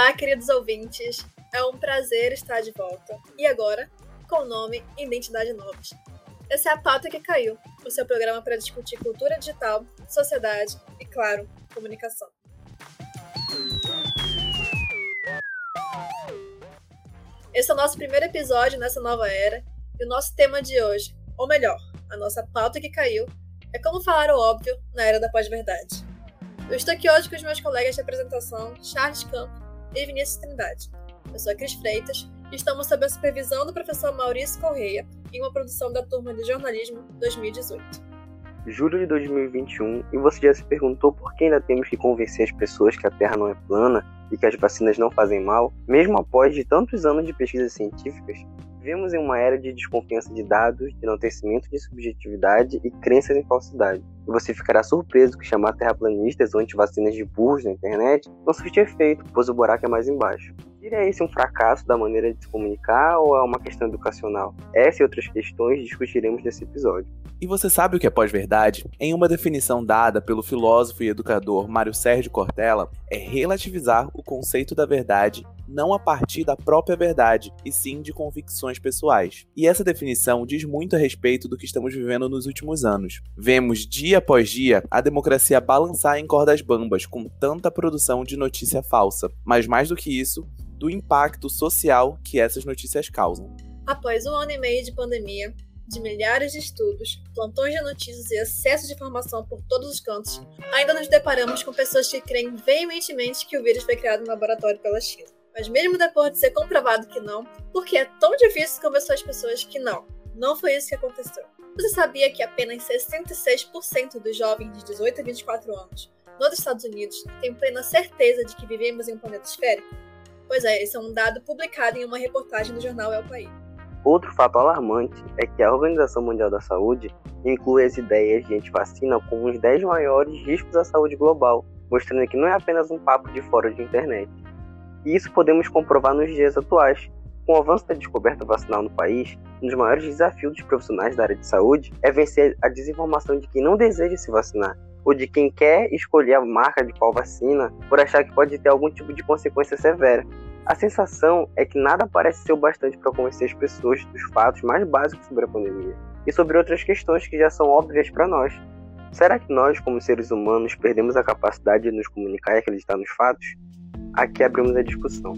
Olá, queridos ouvintes. É um prazer estar de volta. E agora, com nome e identidade novos. Essa é a pauta que caiu, o seu programa para discutir cultura digital, sociedade e, claro, comunicação. Esse é o nosso primeiro episódio nessa nova era e o nosso tema de hoje, ou melhor, a nossa pauta que caiu, é como falar o óbvio na era da pós-verdade. Eu estou aqui hoje com os meus colegas de apresentação, Charles Campo e Vinícius Trindade. Eu sou a Cris Freitas e estamos sob a supervisão do professor Maurício Correia em uma produção da turma de jornalismo 2018. Julho de 2021 e você já se perguntou por que ainda temos que convencer as pessoas que a Terra não é plana e que as vacinas não fazem mal, mesmo após de tantos anos de pesquisas científicas? Vivemos em uma era de desconfiança de dados, de enaltecimento de subjetividade e crenças em falsidade. E você ficará surpreso que chamar terraplanistas ou antivacinas de burros na internet não surte efeito, pois o buraco é mais embaixo. Seria esse um fracasso da maneira de se comunicar ou é uma questão educacional? Essa e outras questões discutiremos nesse episódio. E você sabe o que é pós-verdade? Em uma definição dada pelo filósofo e educador Mário Sérgio Cortella, é relativizar o conceito da verdade não a partir da própria verdade, e sim de convicções pessoais. E essa definição diz muito a respeito do que estamos vivendo nos últimos anos. Vemos dia após dia a democracia balançar em cordas bambas com tanta produção de notícia falsa, mas mais do que isso, do impacto social que essas notícias causam. Após um ano e meio de pandemia, de milhares de estudos, plantões de notícias e acesso de informação por todos os cantos, ainda nos deparamos com pessoas que creem veementemente que o vírus foi criado no laboratório pela China. Mas mesmo depois de ser comprovado que não, porque é tão difícil convencer as pessoas que não, não foi isso que aconteceu. Você sabia que apenas 66% dos jovens de 18 a 24 anos nos Estados Unidos têm plena certeza de que vivemos em um planeta esférico? Pois é, esse é um dado publicado em uma reportagem do jornal El País. Outro fato alarmante é que a Organização Mundial da Saúde inclui as ideias de antivacina como os 10 maiores riscos à saúde global, mostrando que não é apenas um papo de fora de internet. E isso podemos comprovar nos dias atuais. Com o avanço da descoberta vacinal no país, um dos maiores desafios dos profissionais da área de saúde é vencer a desinformação de quem não deseja se vacinar, ou de quem quer escolher a marca de qual vacina por achar que pode ter algum tipo de consequência severa. A sensação é que nada parece ser o bastante para convencer as pessoas dos fatos mais básicos sobre a pandemia e sobre outras questões que já são óbvias para nós. Será que nós, como seres humanos, perdemos a capacidade de nos comunicar e acreditar nos fatos? Aqui abrimos a discussão.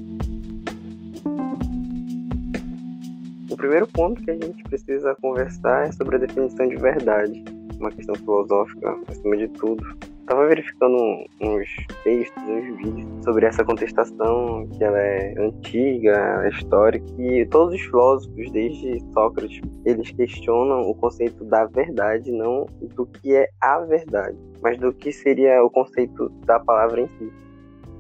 O primeiro ponto que a gente precisa conversar é sobre a definição de verdade, uma questão filosófica acima de tudo. Estava verificando uns textos, uns vídeos sobre essa contestação, que ela é antiga, é histórica, e todos os filósofos, desde Sócrates, eles questionam o conceito da verdade, não do que é a verdade, mas do que seria o conceito da palavra em si.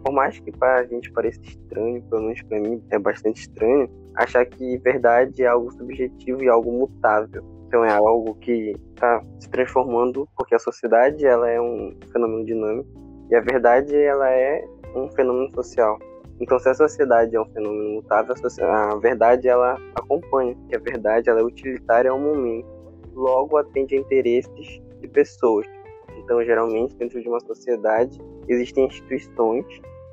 Por mais que para a gente pareça estranho, pelo menos para mim é bastante estranho, achar que verdade é algo subjetivo e algo mutável. Então é algo que está se transformando porque a sociedade ela é um fenômeno dinâmico e a verdade ela é um fenômeno social. Então se a sociedade é um fenômeno mutável, a verdade ela acompanha, que a verdade ela é utilitária ao momento, logo atende a interesses de pessoas. Então geralmente dentro de uma sociedade existem instituições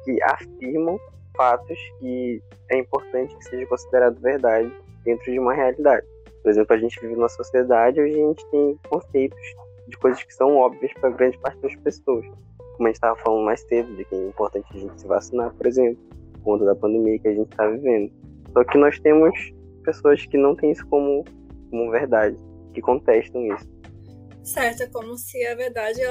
que afirmam fatos que é importante que seja considerado verdade dentro de uma realidade. Por exemplo, a gente vive numa sociedade onde a gente tem conceitos de coisas que são óbvias para grande parte das pessoas. Como a gente estava falando mais cedo, de que é importante a gente se vacinar, por exemplo, por conta da pandemia que a gente está vivendo. Só que nós temos pessoas que não têm isso como, como verdade, que contestam isso. Certo, é como se a verdade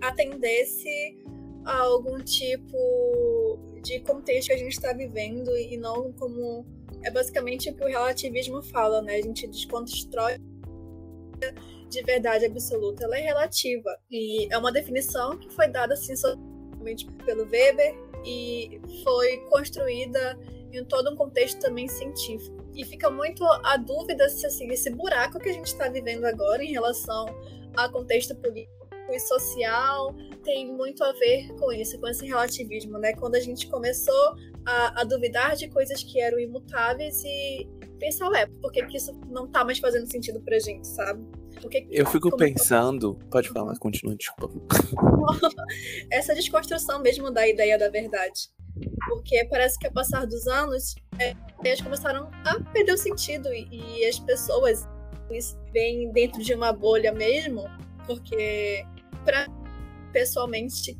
atendesse a algum tipo de contexto que a gente está vivendo e não como é basicamente o que o relativismo fala, né? A gente desconstrói de verdade absoluta, ela é relativa e é uma definição que foi dada assim somente pelo Weber e foi construída em todo um contexto também científico. E fica muito a dúvida se assim, esse buraco que a gente está vivendo agora em relação ao contexto político e social tem muito a ver com isso, com esse relativismo, né? Quando a gente começou a, a duvidar de coisas que eram imutáveis e pensar, ué, por que, que isso não tá mais fazendo sentido pra gente, sabe? Porque, eu fico pensando. Pode falar, continua, desculpa. Essa desconstrução mesmo da ideia da verdade. Porque parece que, ao passar dos anos, é, eles começaram a perder o sentido e, e as pessoas vêm dentro de uma bolha mesmo, porque, para pessoalmente,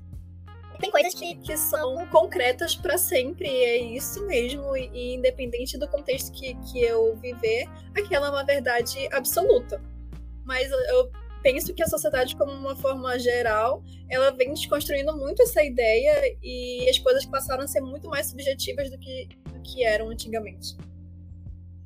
tem coisas que, que são concretas para sempre, é isso mesmo, e, e, independente do contexto que, que eu viver, aquela é uma verdade absoluta. Mas eu penso que a sociedade, como uma forma geral, ela vem desconstruindo muito essa ideia e as coisas passaram a ser muito mais subjetivas do que, do que eram antigamente.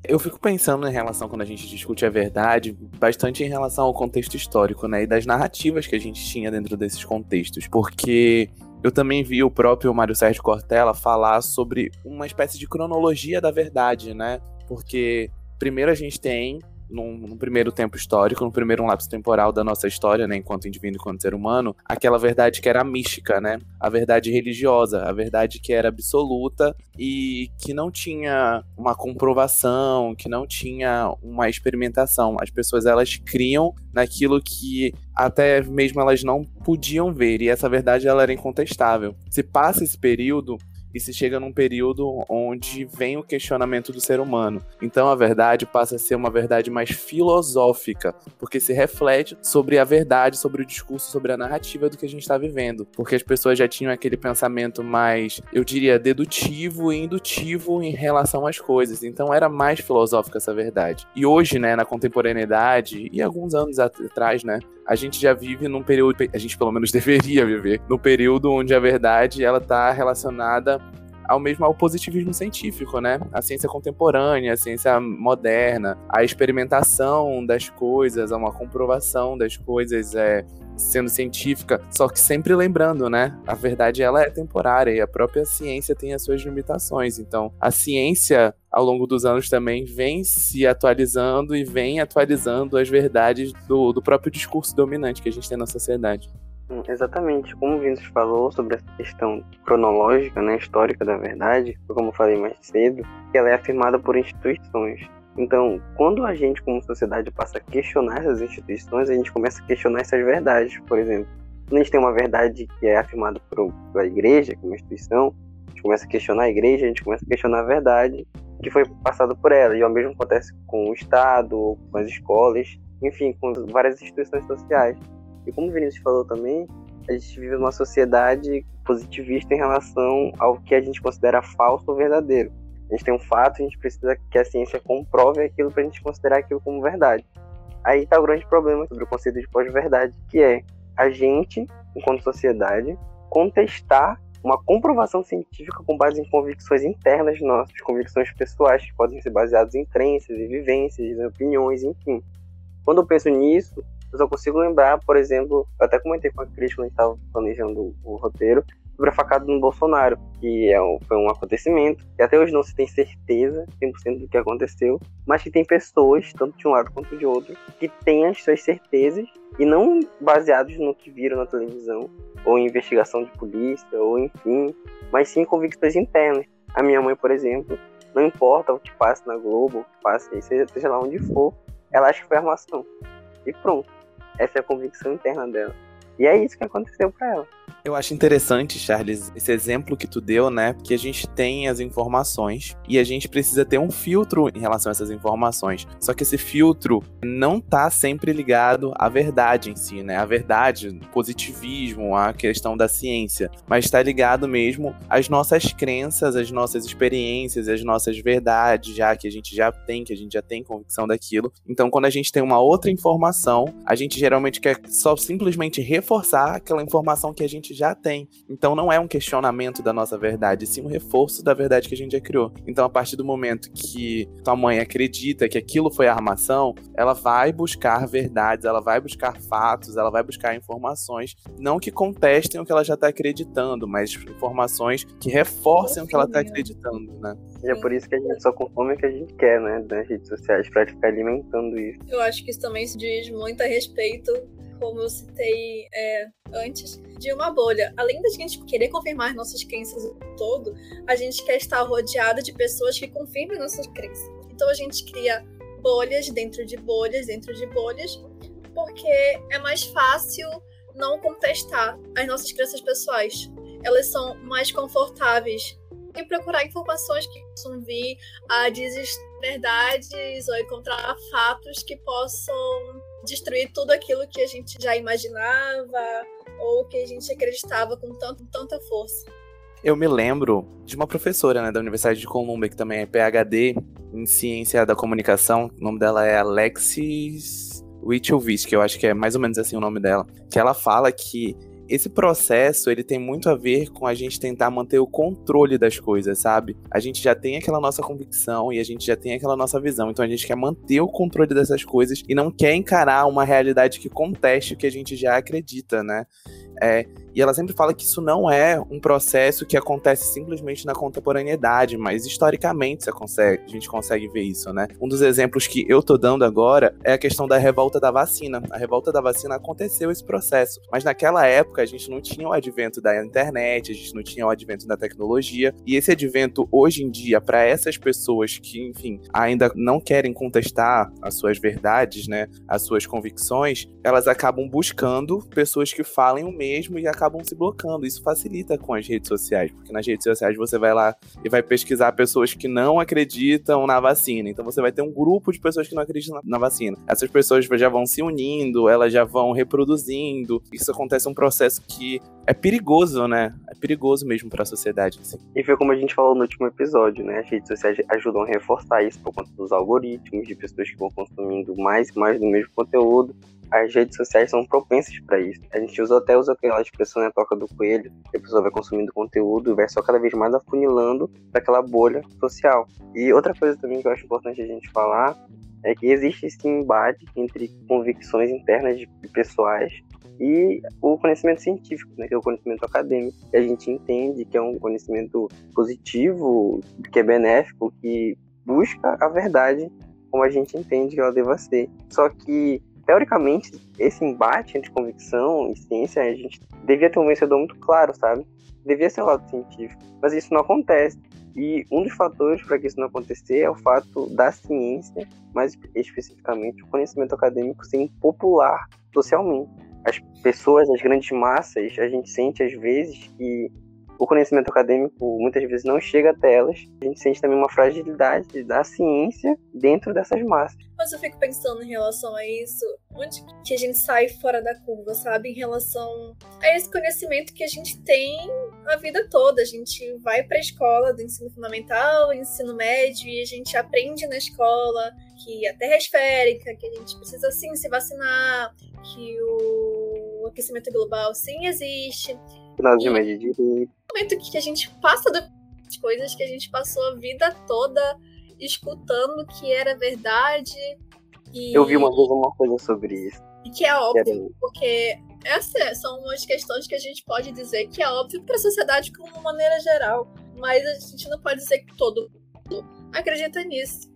Eu fico pensando em relação, quando a gente discute a verdade, bastante em relação ao contexto histórico, né? E das narrativas que a gente tinha dentro desses contextos. Porque eu também vi o próprio Mário Sérgio Cortella falar sobre uma espécie de cronologia da verdade, né? Porque primeiro a gente tem num, num, primeiro tempo histórico, no primeiro lapso temporal da nossa história, né, enquanto indivíduo, enquanto ser humano, aquela verdade que era mística, né? A verdade religiosa, a verdade que era absoluta e que não tinha uma comprovação, que não tinha uma experimentação. As pessoas elas criam naquilo que até mesmo elas não podiam ver e essa verdade ela era incontestável. Se passa esse período, e se chega num período onde vem o questionamento do ser humano. Então a verdade passa a ser uma verdade mais filosófica, porque se reflete sobre a verdade, sobre o discurso, sobre a narrativa do que a gente está vivendo. Porque as pessoas já tinham aquele pensamento mais, eu diria, dedutivo e indutivo em relação às coisas. Então era mais filosófica essa verdade. E hoje, né, na contemporaneidade, e alguns anos atrás, né, a gente já vive num período, a gente pelo menos deveria viver, num período onde a verdade ela tá relacionada ao mesmo ao positivismo científico, né? A ciência contemporânea, a ciência moderna, a experimentação das coisas, a uma comprovação das coisas é sendo científica, só que sempre lembrando, né? A verdade ela é temporária e a própria ciência tem as suas limitações. Então, a ciência ao longo dos anos também vem se atualizando e vem atualizando as verdades do, do próprio discurso dominante que a gente tem na sociedade. Hum, exatamente, como o Vinícius falou sobre essa questão cronológica, né, histórica da verdade, como eu falei mais cedo, ela é afirmada por instituições. Então, quando a gente, como sociedade, passa a questionar essas instituições, a gente começa a questionar essas verdades. Por exemplo, quando a gente tem uma verdade que é afirmada por, pela igreja, como instituição, a gente começa a questionar a igreja, a gente começa a questionar a verdade que foi passado por ela. E ao mesmo acontece com o Estado, com as escolas, enfim, com várias instituições sociais. E como o Vinícius falou também, a gente vive numa sociedade positivista em relação ao que a gente considera falso ou verdadeiro. A gente tem um fato, a gente precisa que a ciência comprove aquilo para a gente considerar aquilo como verdade. Aí está o grande problema sobre o conceito de pós-verdade, que é a gente, enquanto sociedade, contestar uma comprovação científica com base em convicções internas nossas, convicções pessoais que podem ser baseadas em crenças, em vivências, em opiniões, enfim. Quando eu penso nisso, eu só consigo lembrar, por exemplo, eu até comentei com a Cris quando a gente estava planejando o roteiro, sobre a facada no Bolsonaro, que é um, foi um acontecimento que até hoje não se tem certeza 100% do que aconteceu, mas que tem pessoas, tanto de um lado quanto de outro, que têm as suas certezas e não baseados no que viram na televisão, ou em investigação de polícia, ou enfim, mas sim convicções internas. A minha mãe, por exemplo, não importa o que passa na Globo, o que passa, seja, seja lá onde for, ela acha que foi armação. E pronto. Essa é a convicção interna dela. E é isso que aconteceu para ela. Eu acho interessante, Charles, esse exemplo que tu deu, né? Que a gente tem as informações e a gente precisa ter um filtro em relação a essas informações. Só que esse filtro não tá sempre ligado à verdade em si, né? A verdade, positivismo, a questão da ciência, mas está ligado mesmo às nossas crenças, às nossas experiências, às nossas verdades, já que a gente já tem, que a gente já tem convicção daquilo. Então, quando a gente tem uma outra informação, a gente geralmente quer só simplesmente reforçar aquela informação que a gente já tem. Então não é um questionamento da nossa verdade, sim um reforço da verdade que a gente já criou. Então a partir do momento que tua mãe acredita que aquilo foi armação, ela vai buscar verdades, ela vai buscar fatos, ela vai buscar informações, não que contestem o que ela já está acreditando, mas informações que reforcem o que ela está acreditando, né? E é por isso que a gente só consome o que a gente quer, né, nas redes sociais, para ficar alimentando isso. Eu acho que isso também se diz muito a respeito como eu citei é, antes, de uma bolha. Além da gente querer confirmar nossas crenças o todo, a gente quer estar rodeada de pessoas que confirmem nossas crenças. Então a gente cria bolhas dentro de bolhas, dentro de bolhas, porque é mais fácil não contestar as nossas crenças pessoais. elas são mais confortáveis e procurar informações que possam vir a verdades ou encontrar fatos que possam destruir tudo aquilo que a gente já imaginava ou que a gente acreditava com tanto, tanta força. Eu me lembro de uma professora né, da Universidade de Columbia, que também é PhD em Ciência da Comunicação. O nome dela é Alexis Wichelvis, que eu acho que é mais ou menos assim o nome dela. Que ela fala que esse processo ele tem muito a ver com a gente tentar manter o controle das coisas, sabe? A gente já tem aquela nossa convicção e a gente já tem aquela nossa visão, então a gente quer manter o controle dessas coisas e não quer encarar uma realidade que conteste o que a gente já acredita, né? É, e ela sempre fala que isso não é um processo que acontece simplesmente na contemporaneidade, mas historicamente a gente consegue ver isso, né? Um dos exemplos que eu tô dando agora é a questão da revolta da vacina. A revolta da vacina aconteceu esse processo, mas naquela época a gente não tinha o advento da internet, a gente não tinha o advento da tecnologia, e esse advento hoje em dia para essas pessoas que, enfim, ainda não querem contestar as suas verdades, né, as suas convicções, elas acabam buscando pessoas que falem o mesmo e acabam acabam se bloqueando. Isso facilita com as redes sociais, porque nas redes sociais você vai lá e vai pesquisar pessoas que não acreditam na vacina. Então você vai ter um grupo de pessoas que não acreditam na vacina. Essas pessoas já vão se unindo, elas já vão reproduzindo. Isso acontece um processo que é perigoso, né? É perigoso mesmo para a sociedade. Assim. E foi como a gente falou no último episódio, né? As redes sociais ajudam a reforçar isso por conta dos algoritmos, de pessoas que vão consumindo mais e mais do mesmo conteúdo as redes sociais são propensas para isso. A gente usa até usa aquela expressão na né, toca do coelho, que a pessoa vai consumindo conteúdo e vai só cada vez mais afunilando daquela bolha social. E outra coisa também que eu acho importante a gente falar é que existe esse embate entre convicções internas de pessoais e o conhecimento científico, né, que é o conhecimento acadêmico, que a gente entende que é um conhecimento positivo, que é benéfico, que busca a verdade como a gente entende que ela deva ser. Só que teoricamente, esse embate entre convicção e ciência, a gente devia ter um vencedor muito claro, sabe? Devia ser o lado científico. Mas isso não acontece. E um dos fatores para que isso não acontecer é o fato da ciência, mais especificamente o conhecimento acadêmico, ser impopular socialmente. As pessoas, as grandes massas, a gente sente às vezes que o conhecimento acadêmico muitas vezes não chega até elas. A gente sente também uma fragilidade da ciência dentro dessas massas. Mas eu fico pensando em relação a isso, onde que a gente sai fora da curva, sabe? Em relação a esse conhecimento que a gente tem a vida toda. A gente vai para a escola do ensino fundamental, ensino médio, e a gente aprende na escola que a Terra é esférica, que a gente precisa sim se vacinar, que o aquecimento global sim existe Nada de de direito. momento que a gente passa das coisas que a gente passou a vida toda escutando que era verdade. E... Eu vi uma vez uma coisa sobre isso. E que é óbvio, porque essas são umas questões que a gente pode dizer que é óbvio para a sociedade como maneira geral, mas a gente não pode dizer que todo mundo acredita nisso.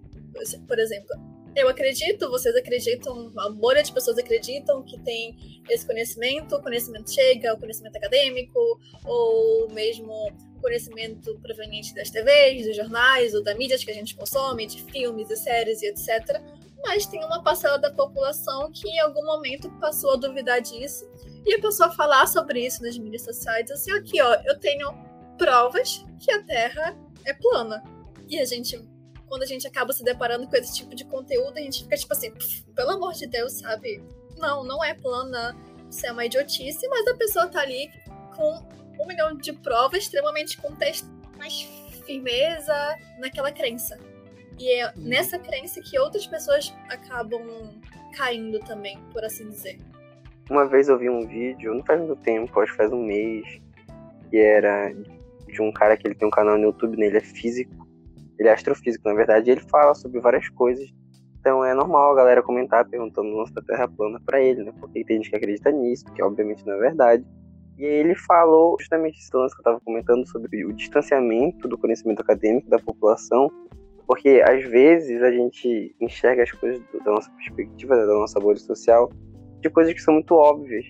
Por exemplo, eu acredito, vocês acreditam, a bolha de pessoas acreditam que tem esse conhecimento, o conhecimento chega, o conhecimento acadêmico, ou mesmo conhecimento proveniente das TVs, dos jornais, ou da mídia que a gente consome, de filmes e séries e etc. Mas tem uma parcela da população que em algum momento passou a duvidar disso e a falar sobre isso nas mídias sociais, assim, aqui ó, eu tenho provas que a Terra é plana. E a gente quando a gente acaba se deparando com esse tipo de conteúdo, a gente fica tipo assim, pelo amor de Deus, sabe? Não, não é plana, isso é uma idiotice, mas a pessoa tá ali com um milhão de provas extremamente contexto, mais firmeza naquela crença. E é uhum. nessa crença que outras pessoas acabam caindo também, por assim dizer. Uma vez eu vi um vídeo, não faz muito tempo, acho que faz um mês, que era de um cara que ele tem um canal no YouTube, né? Ele é físico. Ele é astrofísico, na verdade, ele fala sobre várias coisas. Então é normal a galera comentar perguntando lance da Terra plana para ele, né? Porque tem gente que acredita nisso, que obviamente não é verdade. E aí ele falou justamente esse lance que eu estava comentando sobre o distanciamento do conhecimento acadêmico da população, porque às vezes a gente enxerga as coisas da nossa perspectiva, da nossa bolha social, de coisas que são muito óbvias.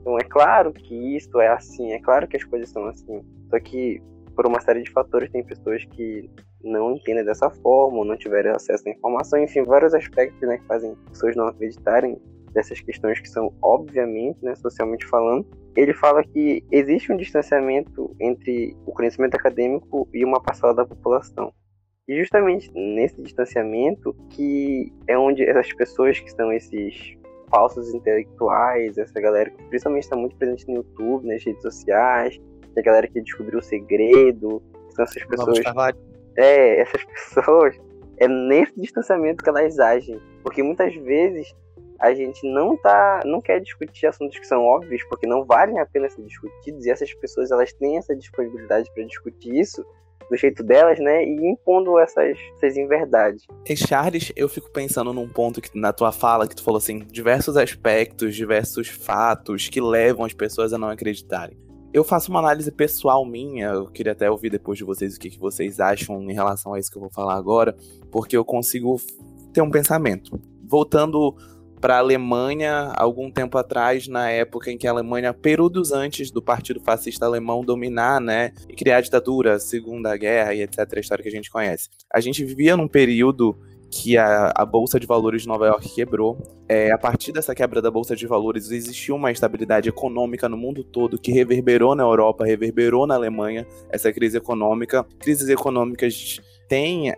Então é claro que isto é assim, é claro que as coisas são assim. Só que por uma série de fatores tem pessoas que não entendem dessa forma, ou não tiverem acesso à informação, enfim, vários aspectos né, que fazem pessoas não acreditarem dessas questões que são obviamente, né, socialmente falando, ele fala que existe um distanciamento entre o conhecimento acadêmico e uma parcela da população. E justamente nesse distanciamento que é onde essas pessoas que são esses falsos intelectuais, essa galera que principalmente está muito presente no YouTube, nas redes sociais, a galera que descobriu o segredo, são essas pessoas. É, essas pessoas, é nesse distanciamento que elas agem. Porque muitas vezes a gente não tá, não quer discutir assuntos que são óbvios, porque não valem a pena ser discutidos, e essas pessoas elas têm essa disponibilidade para discutir isso, do jeito delas, né? E impondo essas, essas inverdades. E Charles, eu fico pensando num ponto que na tua fala que tu falou assim, diversos aspectos, diversos fatos que levam as pessoas a não acreditarem. Eu faço uma análise pessoal minha, eu queria até ouvir depois de vocês o que, que vocês acham em relação a isso que eu vou falar agora, porque eu consigo ter um pensamento. Voltando para a Alemanha algum tempo atrás, na época em que a Alemanha, períodos antes do Partido Fascista Alemão dominar, né, e criar a ditadura, Segunda Guerra e etc, a história que a gente conhece. A gente vivia num período que a, a, Bolsa de Valores de Nova York quebrou. É, a partir dessa quebra da Bolsa de Valores, existiu uma instabilidade econômica no mundo todo que reverberou na Europa, reverberou na Alemanha, essa crise econômica. Crises econômicas tem a,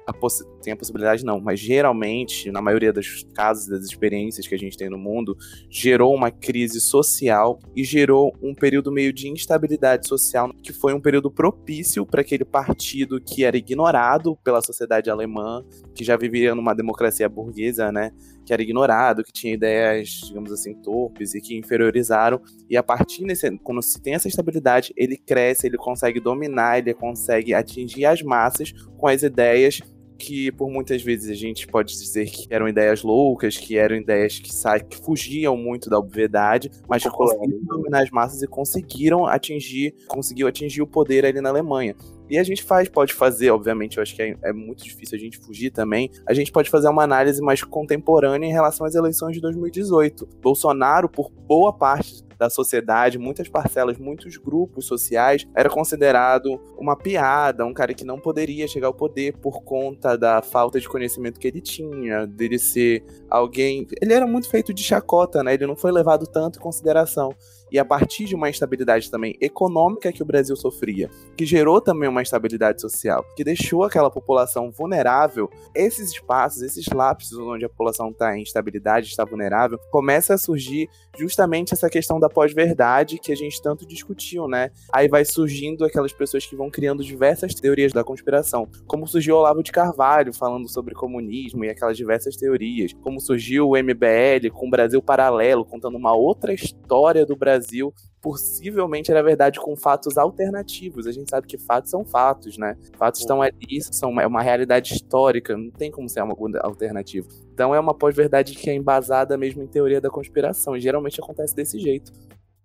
tem a possibilidade, não, mas geralmente, na maioria dos casos, das experiências que a gente tem no mundo, gerou uma crise social e gerou um período meio de instabilidade social, que foi um período propício para aquele partido que era ignorado pela sociedade alemã, que já vivia numa democracia burguesa, né? Que era ignorado, que tinha ideias, digamos assim, torpes e que inferiorizaram. E a partir desse, quando se tem essa estabilidade, ele cresce, ele consegue dominar, ele consegue atingir as massas com as ideias que por muitas vezes a gente pode dizer que eram ideias loucas, que eram ideias que, que fugiam muito da obviedade, mas que conseguiram dominar as massas e conseguiram atingir, conseguiu atingir o poder ali na Alemanha. E a gente faz, pode fazer, obviamente, eu acho que é, é, muito difícil a gente fugir também. A gente pode fazer uma análise mais contemporânea em relação às eleições de 2018. Bolsonaro, por boa parte da sociedade, muitas parcelas, muitos grupos sociais, era considerado uma piada, um cara que não poderia chegar ao poder por conta da falta de conhecimento que ele tinha, dele ser alguém. Ele era muito feito de chacota, né? Ele não foi levado tanto em consideração e a partir de uma instabilidade também econômica que o Brasil sofria, que gerou também uma instabilidade social, que deixou aquela população vulnerável, esses espaços, esses lapsos onde a população está em instabilidade, está vulnerável, começa a surgir justamente essa questão da pós-verdade que a gente tanto discutiu, né? Aí vai surgindo aquelas pessoas que vão criando diversas teorias da conspiração, como surgiu Olavo de Carvalho falando sobre comunismo e aquelas diversas teorias, como surgiu o MBL com o Brasil Paralelo, contando uma outra história do Brasil Brasil possivelmente era verdade com fatos alternativos. A gente sabe que fatos são fatos, né? Fatos estão ali, são uma, é uma realidade histórica, não tem como ser uma alternativa. Então é uma pós-verdade que é embasada mesmo em teoria da conspiração. E geralmente acontece desse jeito.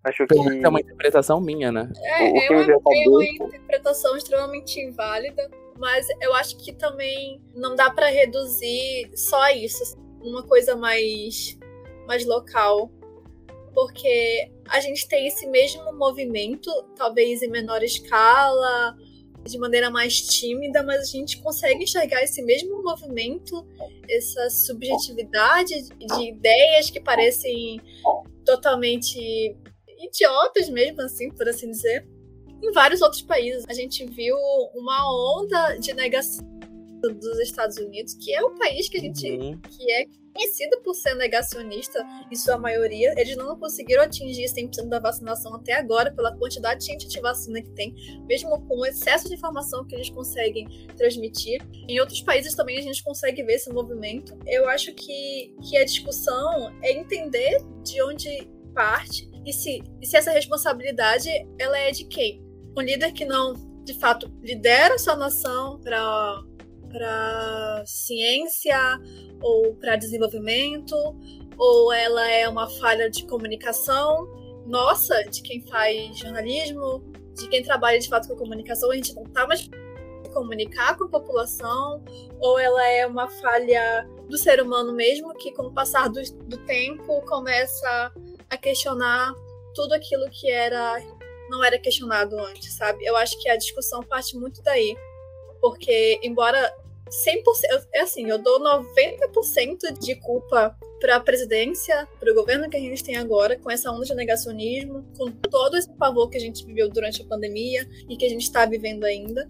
Acho que é uma interpretação minha, né? É, eu tenho uma interpretação extremamente válida, mas eu acho que também não dá para reduzir só a isso, uma coisa mais mais local porque a gente tem esse mesmo movimento, talvez em menor escala, de maneira mais tímida, mas a gente consegue enxergar esse mesmo movimento, essa subjetividade de ideias que parecem totalmente idiotas mesmo, assim, por assim dizer, em vários outros países. A gente viu uma onda de negação dos Estados Unidos, que é o país que a gente uhum. que é conhecido por ser negacionista, em sua maioria. Eles não conseguiram atingir 100% da vacinação até agora, pela quantidade de gente de vacina que tem, mesmo com o excesso de informação que eles conseguem transmitir. Em outros países também a gente consegue ver esse movimento. Eu acho que, que a discussão é entender de onde parte e se, e se essa responsabilidade ela é de quem? Um líder que não, de fato, lidera sua nação para para ciência ou para desenvolvimento, ou ela é uma falha de comunicação nossa, de quem faz jornalismo, de quem trabalha de fato com comunicação, a gente não está mais comunicar com a população, ou ela é uma falha do ser humano mesmo, que com o passar do, do tempo começa a questionar tudo aquilo que era não era questionado antes, sabe? Eu acho que a discussão parte muito daí. Porque, embora 100%, é assim, eu dou 90% de culpa para a presidência, para o governo que a gente tem agora, com essa onda de negacionismo, com todo esse pavor que a gente viveu durante a pandemia e que a gente está vivendo ainda.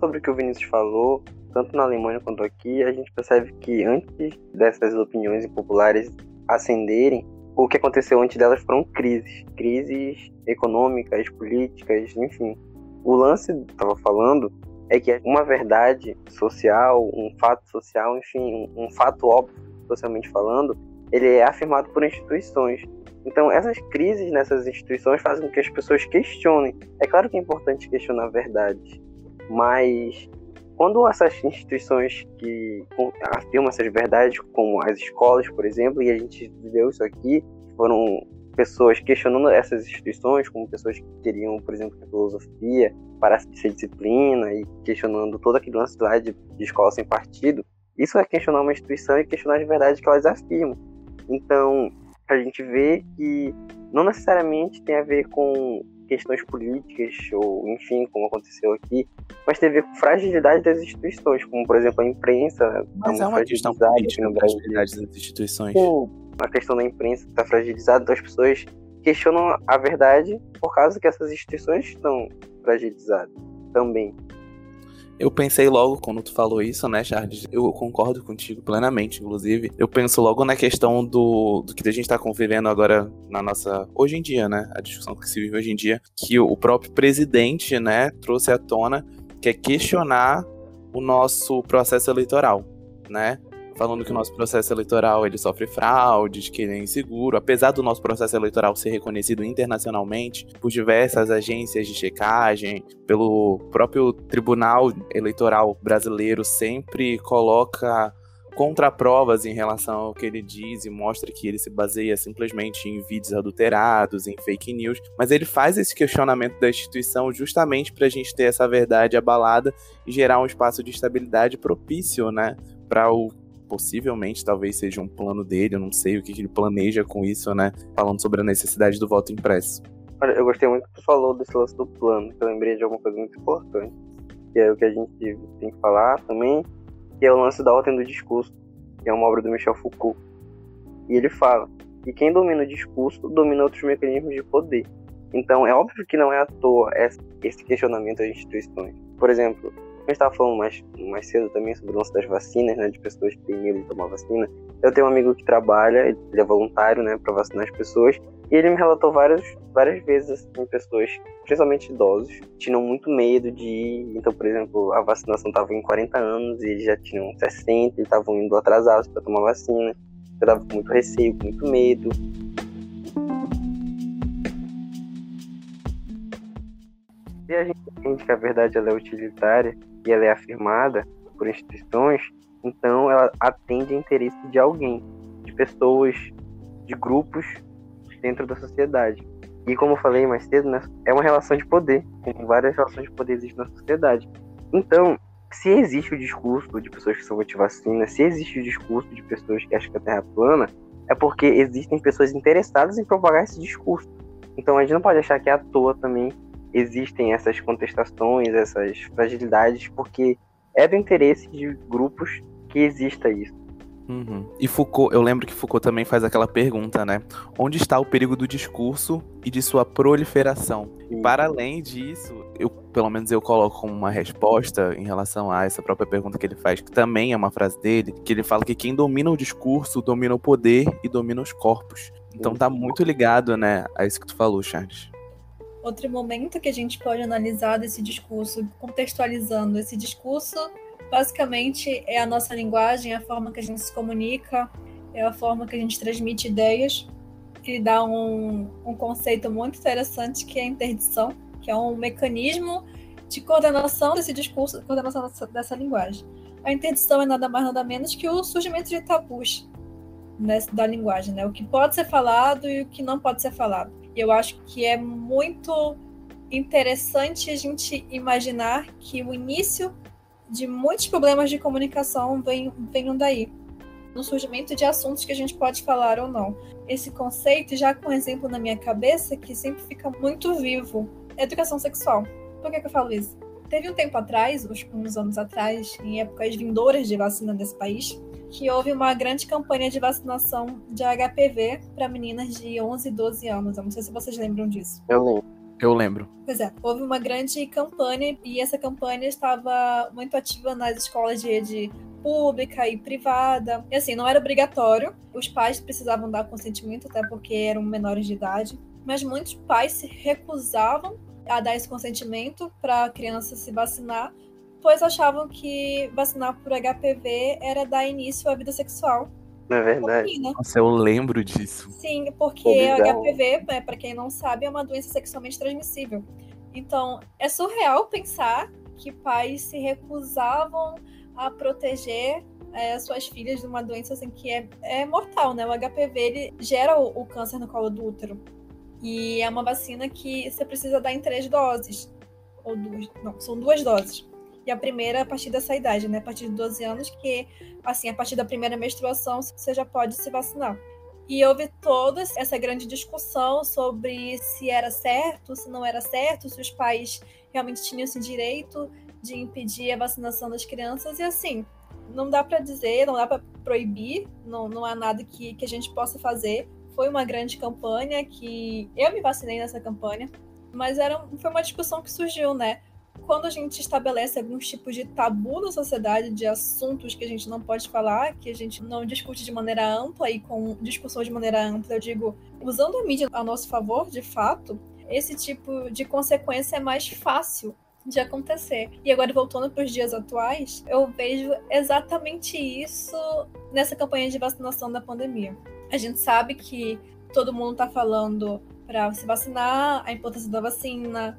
Sobre o que o Vinícius falou, tanto na Alemanha quanto aqui, a gente percebe que antes dessas opiniões impopulares ascenderem, o que aconteceu antes delas foram crises, crises econômicas, políticas, enfim. O lance, estava falando, é que uma verdade social, um fato social, enfim, um, um fato óbvio, socialmente falando, ele é afirmado por instituições. Então, essas crises nessas instituições fazem com que as pessoas questionem. É claro que é importante questionar verdades, mas quando essas instituições que afirmam essas verdades, como as escolas, por exemplo, e a gente viveu isso aqui, foram pessoas questionando essas instituições, como pessoas que queriam, por exemplo, que a filosofia parasse de ser disciplina e questionando todo aquele lance lá de, de escola sem partido, isso é questionar uma instituição e questionar as verdades que elas afirmam. Então, a gente vê que não necessariamente tem a ver com questões políticas, ou enfim, como aconteceu aqui, mas tem a ver com fragilidade das instituições, como por exemplo a imprensa. Mas é uma questão política, fragilidade das instituições. A questão da imprensa está fragilizada, as pessoas questionam a verdade por causa que essas instituições estão fragilizadas também. Eu pensei logo quando tu falou isso, né, Charles? Eu concordo contigo plenamente, inclusive. Eu penso logo na questão do, do que a gente está convivendo agora na nossa. Hoje em dia, né? A discussão que se vive hoje em dia, que o próprio presidente, né, trouxe à tona, que é questionar o nosso processo eleitoral, né? Falando que o nosso processo eleitoral ele sofre fraudes, que ele é inseguro, apesar do nosso processo eleitoral ser reconhecido internacionalmente por diversas agências de checagem, pelo próprio Tribunal Eleitoral brasileiro sempre coloca contraprovas em relação ao que ele diz e mostra que ele se baseia simplesmente em vídeos adulterados, em fake news, mas ele faz esse questionamento da instituição justamente para a gente ter essa verdade abalada e gerar um espaço de estabilidade propício, né, para o possivelmente talvez seja um plano dele, eu não sei o que, ele planeja com isso, né? Falando sobre a necessidade do voto impresso. Olha, eu gostei muito que tu falou desse lance do plano, que eu lembrei de alguma coisa muito importante, que é o que a gente tem que falar também, que é o lance da ordem do discurso, que é uma obra do Michel Foucault. E ele fala que quem domina o discurso domina outros mecanismos de poder. Então, é óbvio que não é à toa esse questionamento às instituições. Por exemplo, gente estava falando mais, mais cedo também sobre o lance das vacinas, né? De pessoas que têm medo de tomar vacina. Eu tenho um amigo que trabalha, ele é voluntário, né? Para vacinar as pessoas. E ele me relatou várias, várias vezes, assim, pessoas, principalmente idosos, tinham muito medo de ir. Então, por exemplo, a vacinação estava em 40 anos e eles já tinham 60 e estavam indo atrasados para tomar vacina. Eu tava com muito receio, com muito medo. Se a gente entende que a verdade ela é utilitária, e ela é afirmada por instituições, então ela atende a interesse de alguém, de pessoas, de grupos dentro da sociedade. E como eu falei mais cedo, né, é uma relação de poder, como várias relações de poder existem na sociedade. Então, se existe o discurso de pessoas que são anti-vacina, se existe o discurso de pessoas que acham que a Terra é plana, é porque existem pessoas interessadas em propagar esse discurso. Então a gente não pode achar que é à toa também existem essas contestações, essas fragilidades, porque é do interesse de grupos que exista isso. Uhum. E Foucault, eu lembro que Foucault também faz aquela pergunta, né? Onde está o perigo do discurso e de sua proliferação? E para além disso, eu, pelo menos eu coloco uma resposta em relação a essa própria pergunta que ele faz, que também é uma frase dele, que ele fala que quem domina o discurso domina o poder e domina os corpos. Então tá muito ligado, né, a isso que tu falou, Charles. Outro momento que a gente pode analisar desse discurso, contextualizando esse discurso, basicamente é a nossa linguagem, a forma que a gente se comunica, é a forma que a gente transmite ideias. Ele dá um, um conceito muito interessante que é a interdição, que é um mecanismo de coordenação desse discurso, coordenação dessa, dessa linguagem. A interdição é nada mais nada menos que o surgimento de tabus né, da linguagem, né? O que pode ser falado e o que não pode ser falado. E eu acho que é muito interessante a gente imaginar que o início de muitos problemas de comunicação vem, venham daí, no surgimento de assuntos que a gente pode falar ou não. Esse conceito, já com um exemplo na minha cabeça, que sempre fica muito vivo, é educação sexual. Por que, que eu falo isso? Teve um tempo atrás, uns anos atrás, em épocas vindouras de vacina nesse país, que houve uma grande campanha de vacinação de HPV para meninas de 11 e 12 anos. Eu não sei se vocês lembram disso. Eu lembro. Eu lembro. Pois é, houve uma grande campanha e essa campanha estava muito ativa nas escolas de rede pública e privada. E assim, não era obrigatório, os pais precisavam dar consentimento, até porque eram menores de idade, mas muitos pais se recusavam a dar esse consentimento para a criança se vacinar, pois achavam que vacinar por HPV era dar início à vida sexual. Não é verdade. feminina. Nossa, eu lembro disso. Sim, porque bizarro. HPV, né, para quem não sabe, é uma doença sexualmente transmissível. Então, é surreal pensar que pais se recusavam a proteger é, suas filhas de uma doença assim, que é, é mortal, né? O HPV ele gera o, o câncer no colo do útero. E é uma vacina que você precisa dar em três doses. Ou duas. Não, são duas doses. E a primeira a partir dessa idade, né? A partir de 12 anos, que, assim, a partir da primeira menstruação, você já pode se vacinar. E houve toda essa grande discussão sobre se era certo, se não era certo, se os pais realmente tinham esse direito de impedir a vacinação das crianças. E assim, não dá para dizer, não dá para proibir, não, não há nada que, que a gente possa fazer. Foi uma grande campanha que eu me vacinei nessa campanha, mas era, foi uma discussão que surgiu, né? Quando a gente estabelece alguns tipos de tabu na sociedade, de assuntos que a gente não pode falar, que a gente não discute de maneira ampla e com discussão de maneira ampla, eu digo, usando a mídia a nosso favor, de fato, esse tipo de consequência é mais fácil de acontecer. E agora, voltando para os dias atuais, eu vejo exatamente isso nessa campanha de vacinação da pandemia. A gente sabe que todo mundo está falando para se vacinar, a importância da vacina,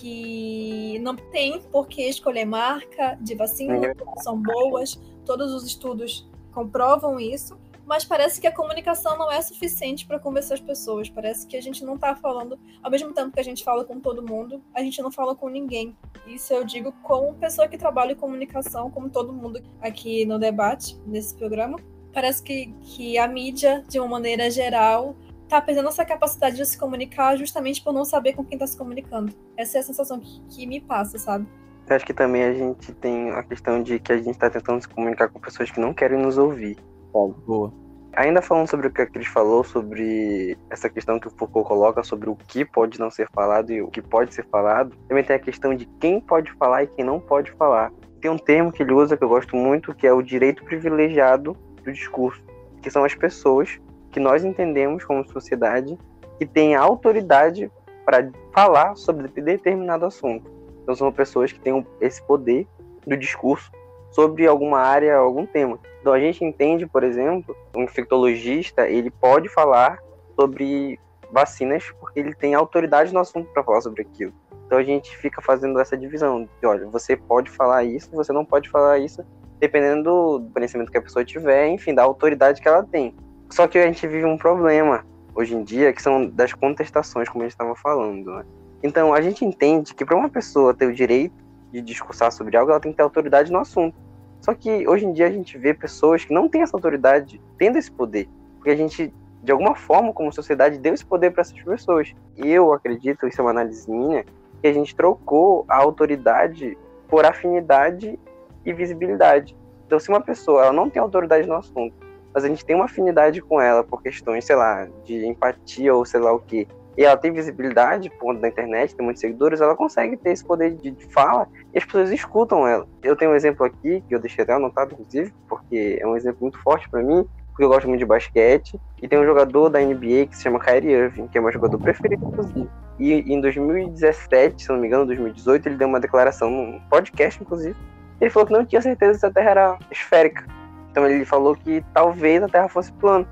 que não tem por que escolher marca de vacina, todas são boas, todos os estudos comprovam isso, mas parece que a comunicação não é suficiente para convencer as pessoas. Parece que a gente não está falando, ao mesmo tempo que a gente fala com todo mundo, a gente não fala com ninguém. Isso eu digo como pessoa que trabalha em comunicação, como todo mundo aqui no debate, nesse programa. Parece que, que a mídia, de uma maneira geral, tá perdendo essa capacidade de se comunicar justamente por não saber com quem tá se comunicando. Essa é a sensação que, que me passa, sabe? Eu acho que também a gente tem a questão de que a gente está tentando se comunicar com pessoas que não querem nos ouvir. sabe? Boa. Ainda falando sobre o que a Cris falou, sobre essa questão que o Foucault coloca sobre o que pode não ser falado e o que pode ser falado, também tem a questão de quem pode falar e quem não pode falar. Tem um termo que ele usa que eu gosto muito, que é o direito privilegiado do discurso, que são as pessoas que nós entendemos como sociedade que têm a autoridade para falar sobre determinado assunto. Então são pessoas que têm esse poder do discurso sobre alguma área, algum tema. Então a gente entende, por exemplo, um infectologista, ele pode falar sobre vacinas porque ele tem autoridade no assunto para falar sobre aquilo. Então a gente fica fazendo essa divisão de, olha, você pode falar isso, você não pode falar isso, dependendo do conhecimento que a pessoa tiver, enfim, da autoridade que ela tem. Só que a gente vive um problema hoje em dia, que são das contestações, como a gente estava falando. Né? Então, a gente entende que para uma pessoa ter o direito de discursar sobre algo, ela tem que ter autoridade no assunto. Só que hoje em dia a gente vê pessoas que não têm essa autoridade tendo esse poder. Porque a gente, de alguma forma, como sociedade, deu esse poder para essas pessoas. E eu acredito, isso é uma análise minha, que a gente trocou a autoridade por afinidade e visibilidade. Então, se uma pessoa ela não tem autoridade no assunto, mas a gente tem uma afinidade com ela por questões, sei lá, de empatia ou sei lá o que, e ela tem visibilidade por conta da internet, tem muitos seguidores, ela consegue ter esse poder de fala e as pessoas escutam ela. Eu tenho um exemplo aqui, que eu deixei até anotado, inclusive, porque é um exemplo muito forte para mim, porque eu gosto muito de basquete, e tem um jogador da NBA que se chama Kyrie Irving, que é meu jogador preferido, inclusive. E em 2017, se não me engano, 2018, ele deu uma declaração num podcast, inclusive. Ele falou que não tinha certeza se a Terra era esférica. Então ele falou que talvez a Terra fosse plana.